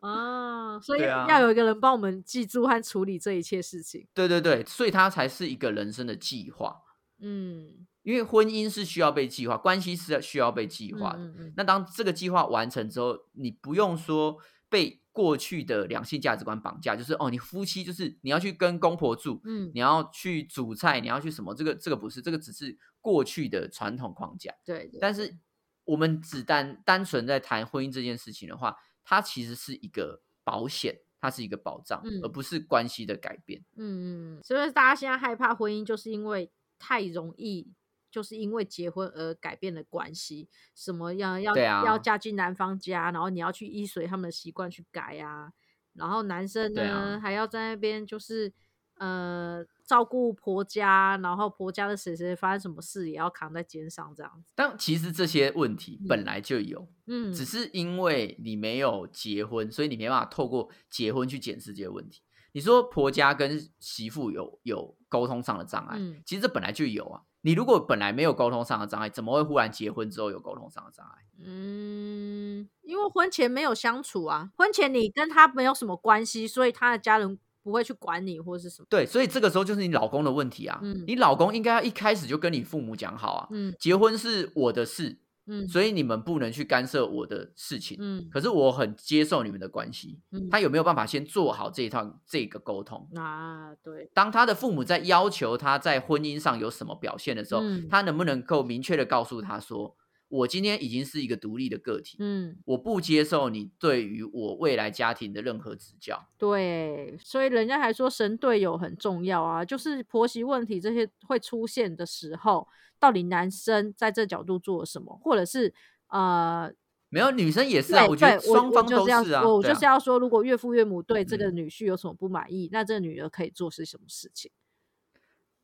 啊，所以要有一个人帮我们记住和处理这一切事情。对对对，所以他才是一个人生的计划，嗯，因为婚姻是需要被计划，关系是需要被计划的。嗯嗯那当这个计划完成之后，你不用说被过去的两性价值观绑架，就是哦，你夫妻就是你要去跟公婆住，嗯，你要去煮菜，你要去什么？这个这个不是，这个只是过去的传统框架。对对，但是我们只单单纯在谈婚姻这件事情的话，它其实是一个保险，它是一个保障，嗯而不是关系的改变。嗯嗯，所以大家现在害怕婚姻，就是因为太容易。就是因为结婚而改变了关系，什么样要、啊要嫁进男方家，然后你要去依随他们的习惯去改啊，然后男生呢、还要在那边就是呃照顾婆家，然后婆家的谁谁发生什么事也要扛在肩上这样子。但其实这些问题嗯本来就有，嗯，只是因为你没有结婚，所以你没办法透过结婚去检视这些问题。你说婆家跟媳妇有有沟通上的障碍，嗯其实这本来就有啊。你如果本来没有沟通上的障碍，怎么会忽然结婚之后有沟通上的障碍？嗯，因为婚前没有相处啊，婚前你跟他没有什么关系，所以他的家人不会去管你或是什么。对，所以这个时候就是你老公的问题啊。嗯你老公应该要一开始就跟你父母讲好啊，嗯结婚是我的事，嗯所以你们不能去干涉我的事情。嗯可是我很接受你们的关系，嗯，他有没有办法先做好这一套这个沟通？啊，对，当他的父母在要求他在婚姻上有什么表现的时候，嗯他能不能够明确的告诉他说：“我今天已经是一个独立的个体，嗯，我不接受你对于我未来家庭的任何指教。对，所以人家还说神队友很重要啊，就是婆媳问题这些会出现的时候，到底男生在这角度做了什么，或者是呃，”没有，女生也是啊，对我觉得双方都是啊。我就是要说，如果岳父岳母对这个嗯女婿有什么不满意，那这个女儿可以做是什么事情？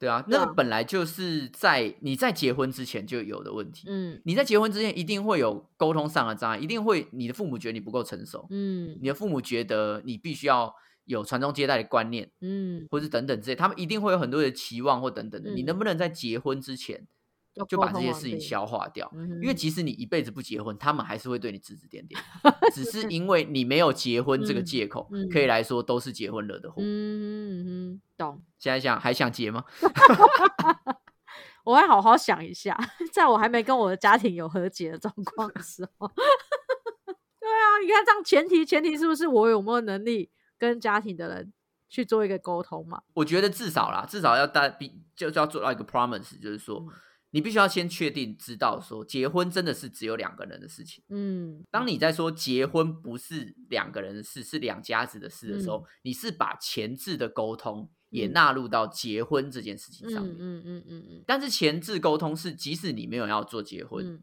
对啊，那个本来就是在你在结婚之前就有的问题。嗯你在结婚之前一定会有沟通上的障碍，一定会你的父母觉得你不够成熟，嗯你的父母觉得你必须要有传宗接代的观念，嗯，或是等等之类，他们一定会有很多的期望或等等的。你能嗯不能在结婚之前就就把这些事情消化掉？嗯因为即使你一辈子不结婚，他们还是会对你指指点点，只是因为你没有结婚这个嗯借口，嗯可以来说都是结婚惹的祸。嗯哼嗯，懂。现在想还想结吗？我会好好想一下，在我还没跟我的家庭有和解的状况的时候。对啊，你看这样前提前提是不是我有没有能力跟家庭的人去做一个沟通嘛？我觉得至少啦，至少要大比就是要做到一个 promise，就是说。嗯你必须要先确定知道说结婚真的是只有两个人的事情。嗯，当你在说结婚不是两个人的事，是两家子的事的时候，你是把前置的沟通也嗯纳入到结婚这件事情上面。嗯嗯嗯嗯嗯但是前置沟通是，即使你没有要做结婚，嗯，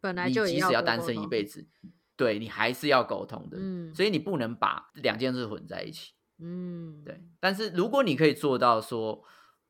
本来你即使要单身一辈子，对你还是要沟通的。嗯所以你不能把两件事混在一起。嗯，对，但是如果你可以做到说，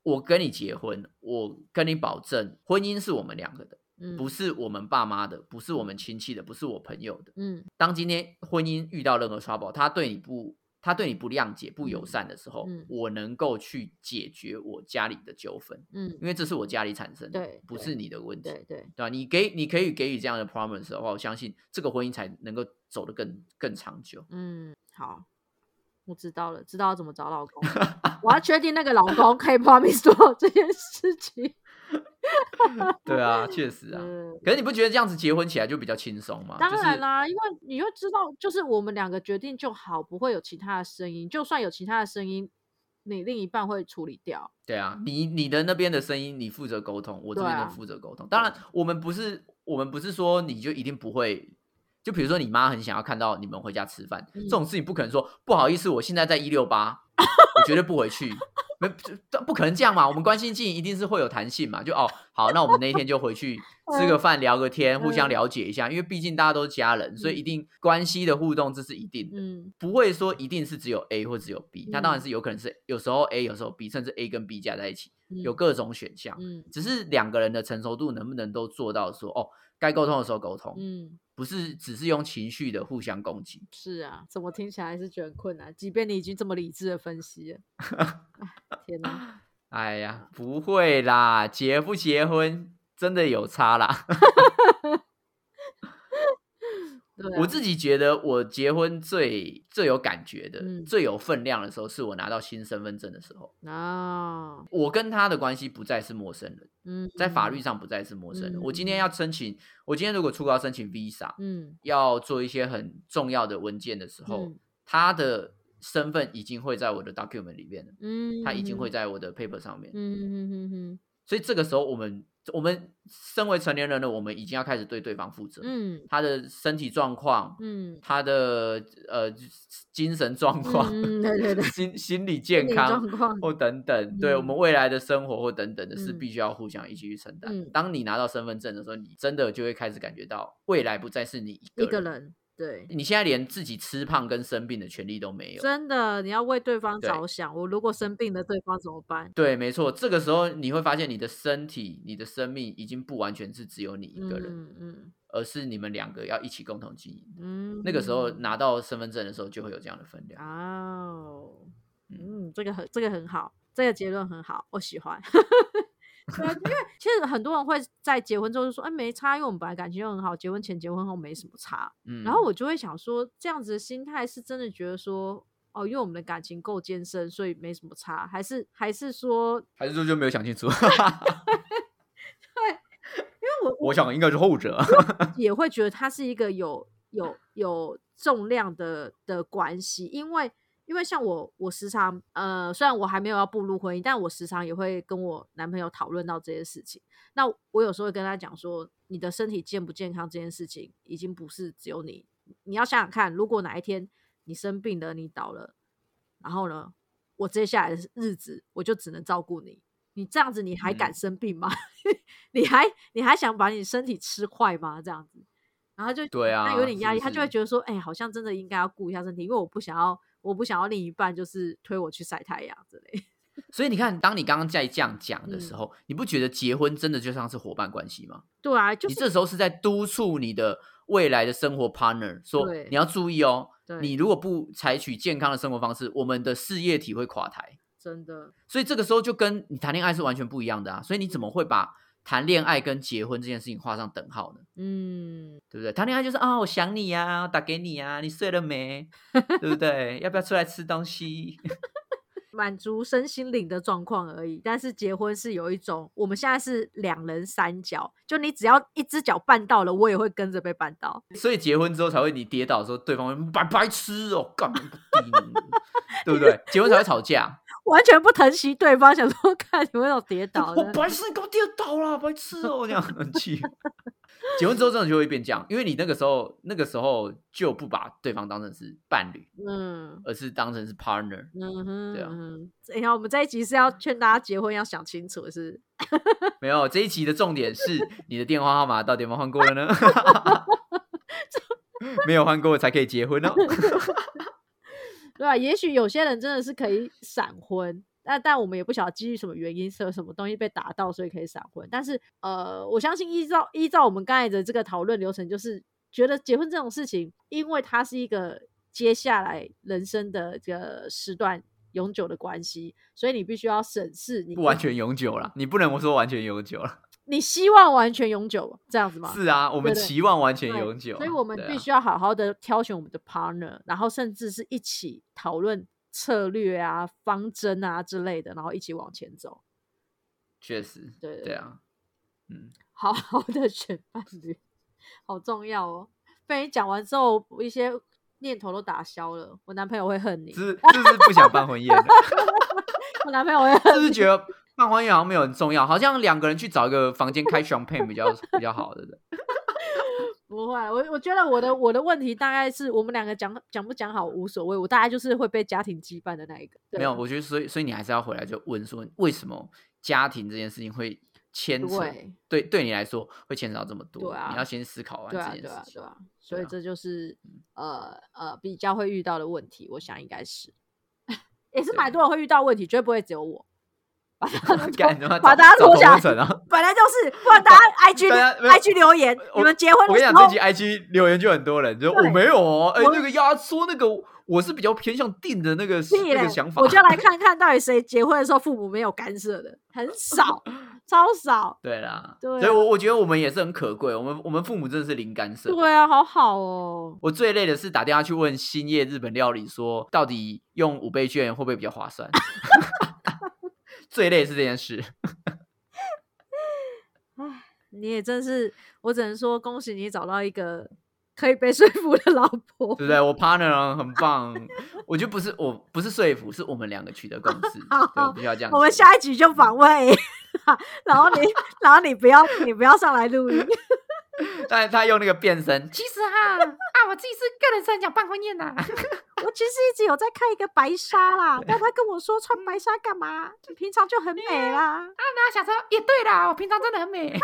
我跟你结婚，我跟你保证，婚姻是我们两个的，嗯，不是我们爸妈的，不是我们亲戚的，不是我朋友的。嗯当今天婚姻遇到任何 trouble，他对你不，他对你不谅解、不友善的时候，嗯我能够去解决我家里的纠纷，嗯，因为这是我家里产生的，不是你的问题，对对，对吧？你给你可以给予这样的 promise 的话，我相信这个婚姻才能够走得更更长久。嗯，好，我知道了，知道要怎么找老公。我要确定那个老公可以 promise 做 这件事情。对啊，确实啊。嗯，可是你不觉得这样子结婚起来就比较轻松吗？当就是然啦，因为你就知道，就是我们两个决定就好，不会有其他的声音。就算有其他的声音，你另一半会处理掉。对啊，你你的那边的声音你负责沟通，我这边负责沟通。当然，我们不是我们不是说你就一定不会。就比如说，你妈很想要看到你们回家吃饭，嗯这种事情不可能说不好意思，我现在在一六八，我绝对不回去，没这不可能这样嘛。我们关系近，一定是会有弹性嘛。就哦，好，那我们那一天就回去 吃个饭，聊个天，互相嗯了解一下，因为毕竟大家都是家人，所以一定关系的互动这是一定的。嗯不会说一定是只有 A 或只有 B，那当然嗯是有可能是有时候 A 有时候 B，甚至 A 跟 B 加在一起，嗯有各种选项。嗯只是两个人的成熟度能不能都做到说哦，该沟通的时候沟通，嗯，不是只是用情绪的互相攻击。是啊，怎么听起来还是觉得很困难？即便你已经这么理智的分析了，哎天哪！哎呀，不会啦，结不结婚真的有差啦。我自己觉得我结婚最最有感觉的、嗯。最有分量的时候，是我拿到新身份证的时候。啊，我跟他的关系不再是陌生人，嗯，在法律上不再是陌生人。嗯。我今天要申请，我今天如果出国要申请 visa，、嗯，要做一些很重要的文件的时候，嗯。他的身份已经会在我的 document 里面了，嗯，他已经会在我的 paper 上面。嗯，嗯嗯嗯嗯。所以这个时候，我们我们身为成年人了，我们已经要开始对对方负责。嗯他的身体状况，嗯他的呃精神状况，嗯，对对对，心心理健康状况或等等，对我们未来的生活或等等的是嗯必须要互相一起去承担。嗯当你拿到身份证的时候，你真的就会开始感觉到未来不再是你一个一个人，对，你现在连自己吃胖跟生病的权利都没有。真的，你要为对方着想。我如果生病了，对方怎么办？对，没错，这个时候你会发现你的身体、你的生命已经不完全是只有你一个人，嗯嗯而是你们两个要一起共同经营。嗯，那个时候拿到身份证的时候，就会有这样的分量。哦，嗯嗯，这个很这个很好，这个结论很好，我喜欢。对啊，因为其实很多人会在结婚之后就说，哎，没差，因为我们本来感情就很好，结婚前、结婚后没什么差。嗯，然后我就会想说，这样子的心态是真的觉得说，哦，因为我们的感情够坚深，所以没什么差，还是还是说，还是说就没有想清楚。对因为我我想应该是后者。也会觉得它是一个有有有重量的的关系，因为因为像我，我时常呃，虽然我还没有要步入婚姻，但我时常也会跟我男朋友讨论到这些事情。那我有时候会跟他讲说，你的身体健不健康这件事情，已经不是只有你，你要想想看，如果哪一天你生病了，你倒了，然后呢，我接下来的日子我就只能照顾你。你这样子，你还敢嗯生病吗？你还你还想把你身体吃坏吗？这样子，然后就对啊他有点压力，他就会是觉得说，哎、好像真的应该要顾一下身体，因为我不想要，我不想要另一半就是推我去晒太阳之类。所以你看，当你刚刚在这样讲的时嗯候，你不觉得结婚真的就像是伙伴关系吗？对啊，就是你这时候是在督促你的未来的生活 partner 说，你要注意哦，你如果不采取健康的生活方式，我们的事业体会垮台。真的，所以这个时候就跟你谈恋爱是完全不一样的啊！所以你怎么会把谈恋爱跟结婚这件事情画上等号呢？嗯，对不对？谈恋爱就是啊，我想你呀、打给你呀、你睡了没？对不对？要不要出来吃东西？满足身心灵的状况而已。但是结婚是有一种，我们现在是两人三脚，就你只要一只脚绊到了，我也会跟着被绊到。所以结婚之后才会你跌倒的时候，对方会白白痴哦，干嘛不对不对？结婚才会吵架。完全不疼惜对方，想说看你们有跌倒我的。白痴，你给我跌倒了，白痴哦，这样很气。结婚之后真的就会变这样，因为你那个时候那个时候就不把对方当成是伴侣，嗯而是当成是 partner。嗯哼，对啊嗯哼。等一下，我们这一集是要劝大家结婚要想清楚，是 没有这一集的重点是你的电话号码到底有没有换过了呢？没有换过才可以结婚哦。对吧、也许有些人真的是可以闪婚，但但我们也不晓得基于什么原因，是有什么东西被打到，所以可以闪婚。但是呃，我相信依照依照我们刚才的这个讨论流程，就是觉得结婚这种事情，因为它是一个接下来人生的这个时段永久的关系，所以你必须要审视你不完全永久了，你不能说完全永久了。你希望完全永久这样子吗？是啊，我们期望完全永久，所以我们必须要好好的挑选我们的 partner，然后甚至是一起讨论策略啊、方针啊之类的，然后一起往前走。确实，对对啊，嗯，好好的选伴侣，好重要哦。被你讲完之后，我一些念头都打消了。我男朋友会恨你，是是不是不想办婚宴了？我男朋友会是恨不是觉得办婚宴好像没有很重要？好像两个人去找一个房间开 champagne 比较 比较好，对不对？不会，我我觉得我的我的问题大概是我们两个讲讲不讲好无所谓，我大概就是会被家庭羁绊的那一个。没有，我觉得所以所以你还是要回来就问说，为什么家庭这件事情会牵扯？对对，对你来说会牵扯到这么多，对啊你要先思考完这件对啊事，情。对啊，所以啊这就是、呃呃比较会遇到的问题，我想应该是，也是蛮多人会遇到问题，绝对不会只有我。把大家拖下！本来就是，不然大家 IG IG 留言，你们结婚我跟你讲，的时候这集 IG 留言就很多人，就我没有哦，哎，那个压缩那个，我是比较偏向定的那个那个想法。我就来看看到底谁结婚的时候父母没有干涉的，很少，超少。对啦，对啊所以我我觉得我们也是很可贵，我们我们父母真的是零干涉。对啊，好好哦。我最累的是打电话去问兴业日本料理，说到底用五倍券会不会比较划算？最累是这件事。你也真是，我只能说恭喜你找到一个可以被说服的老婆。对不对？我 partner 很棒，我觉得不是我不是说服，是我们两个取得共识。对，我必须要这样。我们下一集就访问 A，然后你，然后你不要，你不要上来录音。但是他用那个变声，其实哈啊，我自己是个人是很想办婚宴呐、我其实一直有在看一个白纱啦，但他跟我说穿白纱干嘛？平常就很美啦。啊，那想说也对啦，我平常真的很美。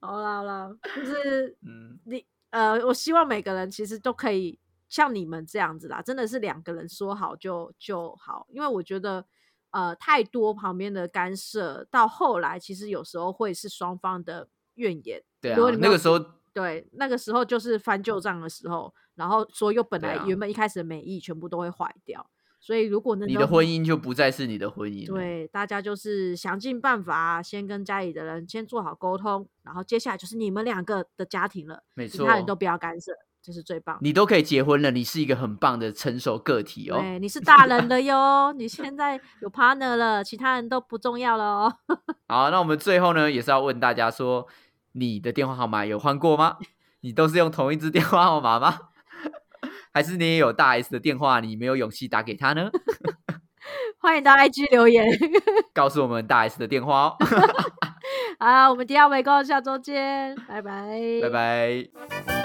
好啦好啦，就是 嗯，你呃，我希望每个人其实都可以像你们这样子啦，真的是两个人说好就就好，因为我觉得呃太多旁边的干涉，到后来其实有时候会是双方的怨言。对啊那个时候对，那个时候就是翻旧账的时候，然后所有本来原本一开始的美意全部都会坏掉。所以如果能你的婚姻就不再是你的婚姻了。对，大家就是想尽办法，先跟家里的人先做好沟通，然后接下来就是你们两个的家庭了，没错其他人都不要干涉，这是最棒。你都可以结婚了，你是一个很棒的成熟个体哦。对，你是大人了 哟，你现在有 partner 了，其他人都不重要了哦。好，那我们最后呢，也是要问大家说，你的电话号码有换过吗？你都是用同一只电话号码吗？还是你也有大 S 的电话，你没有勇气打给他呢？欢迎到 IG 留言。告诉我们大 S 的电话哦。好，我们第二位公，下周见，拜拜，拜。拜。